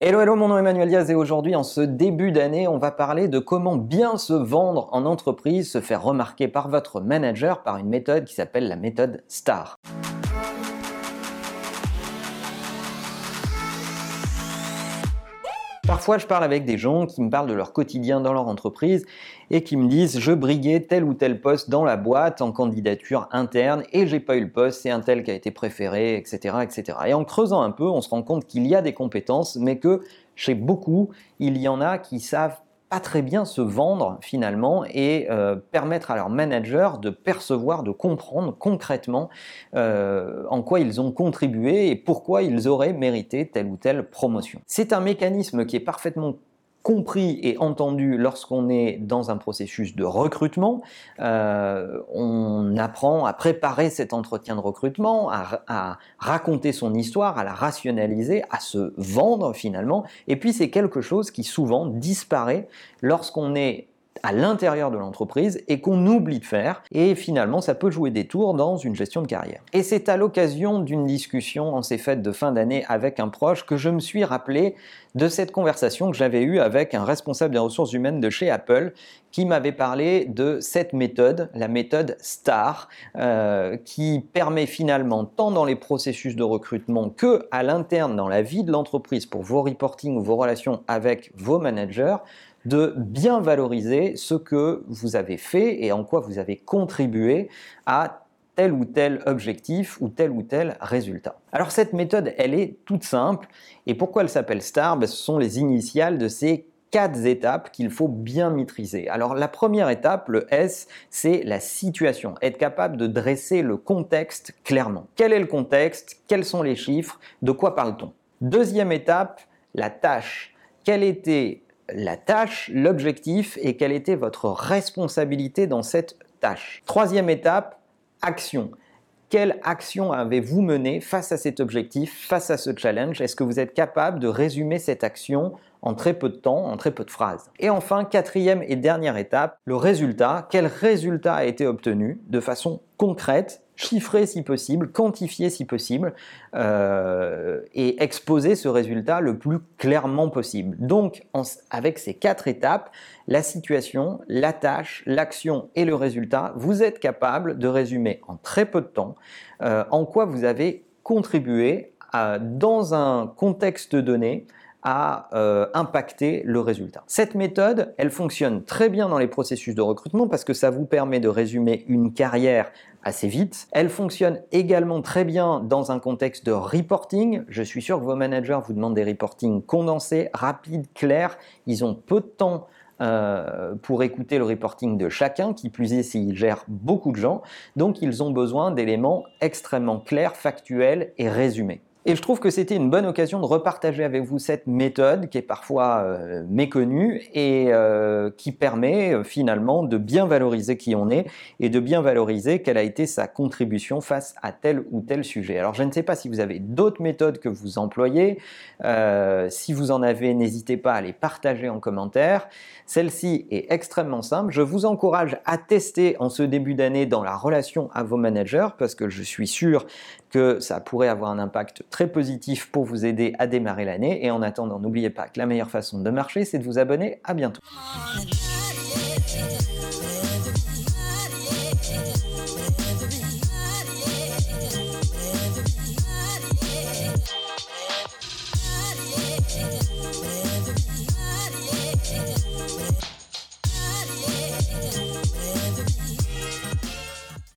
Hello, hello, mon nom est Emmanuel Diaz et aujourd'hui, en ce début d'année, on va parler de comment bien se vendre en entreprise, se faire remarquer par votre manager par une méthode qui s'appelle la méthode STAR. Parfois, je parle avec des gens qui me parlent de leur quotidien dans leur entreprise et qui me disent je briguais tel ou tel poste dans la boîte en candidature interne et j'ai pas eu le poste, c'est un tel qui a été préféré, etc., etc. Et en creusant un peu, on se rend compte qu'il y a des compétences, mais que chez beaucoup, il y en a qui savent pas très bien se vendre finalement et euh, permettre à leurs managers de percevoir, de comprendre concrètement euh, en quoi ils ont contribué et pourquoi ils auraient mérité telle ou telle promotion. C'est un mécanisme qui est parfaitement compris et entendu lorsqu'on est dans un processus de recrutement. Euh, on apprend à préparer cet entretien de recrutement, à, à, raconter son histoire, à la rationaliser, à se vendre finalement. Et puis c'est quelque chose qui souvent disparaît lorsqu'on est à l'intérieur de l'entreprise et qu'on oublie de faire. Et finalement, ça peut jouer des tours dans une gestion de carrière. Et c'est à l'occasion d'une discussion en ces fêtes de fin d'année avec un proche que je me suis rappelé de cette conversation que j'avais eue avec un responsable des ressources humaines de chez Apple qui m'avait parlé de cette méthode, la méthode STAR, euh, qui permet finalement, tant dans les processus de recrutement que à l'interne dans la vie de l'entreprise pour vos reporting ou vos relations avec vos managers, de bien valoriser ce que vous avez fait et en quoi vous avez contribué à tel ou tel objectif ou tel ou tel résultat. Alors cette méthode, elle est toute simple. Et pourquoi elle s'appelle STAR? Ben, Ce sont les initiales de ces quatre étapes qu'il faut bien maîtriser. Alors la première étape, le S, c'est la situation, être capable de dresser le contexte clairement. Quel est le contexte? Quels sont les chiffres? De quoi parle-t-on? Deuxième étape, la tâche. Quelle était la tâche, l'objectif et quelle était votre responsabilité dans cette tâche. Troisième étape, action. Quelle action avez-vous menée face à cet objectif, face à ce challenge? Est-ce que vous êtes capable de résumer cette action en très peu de temps, en très peu de phrases? Et enfin, quatrième et dernière étape, le résultat. Quel résultat a été obtenu de façon concrète chiffrer si possible, quantifier si possible, euh, et exposer ce résultat le plus clairement possible. Donc, avec ces quatre étapes, la situation, la tâche, l'action et le résultat, vous êtes capable de résumer en très peu de temps euh, en quoi vous avez contribué dans un contexte donné à euh, impacter le résultat. Cette méthode, elle fonctionne très bien dans les processus de recrutement parce que ça vous permet de résumer une carrière assez vite. Elle fonctionne également très bien dans un contexte de reporting. Je suis sûr que vos managers vous demandent des reportings condensés, rapides, clairs. Ils ont peu de temps euh, pour écouter le reporting de chacun, qui plus est s'ils gèrent beaucoup de gens. Donc ils ont besoin d'éléments extrêmement clairs, factuels et résumés. Et je trouve que c'était une bonne occasion de repartager avec vous cette méthode qui est parfois euh, méconnue et euh, qui permet euh, finalement de bien valoriser qui on est et de bien valoriser quelle a été sa contribution face à tel ou tel sujet. Alors je ne sais pas si vous avez d'autres méthodes que vous employez. si vous en avez, n'hésitez pas à les partager en commentaire. Celle-ci est extrêmement simple. Je vous encourage à tester en ce début d'année dans la relation à vos managers parce que je suis sûr que ça pourrait avoir un impact très positif pour vous aider à démarrer l'année. Et en attendant, n'oubliez pas que la meilleure façon de marcher, c'est de vous abonner. À bientôt.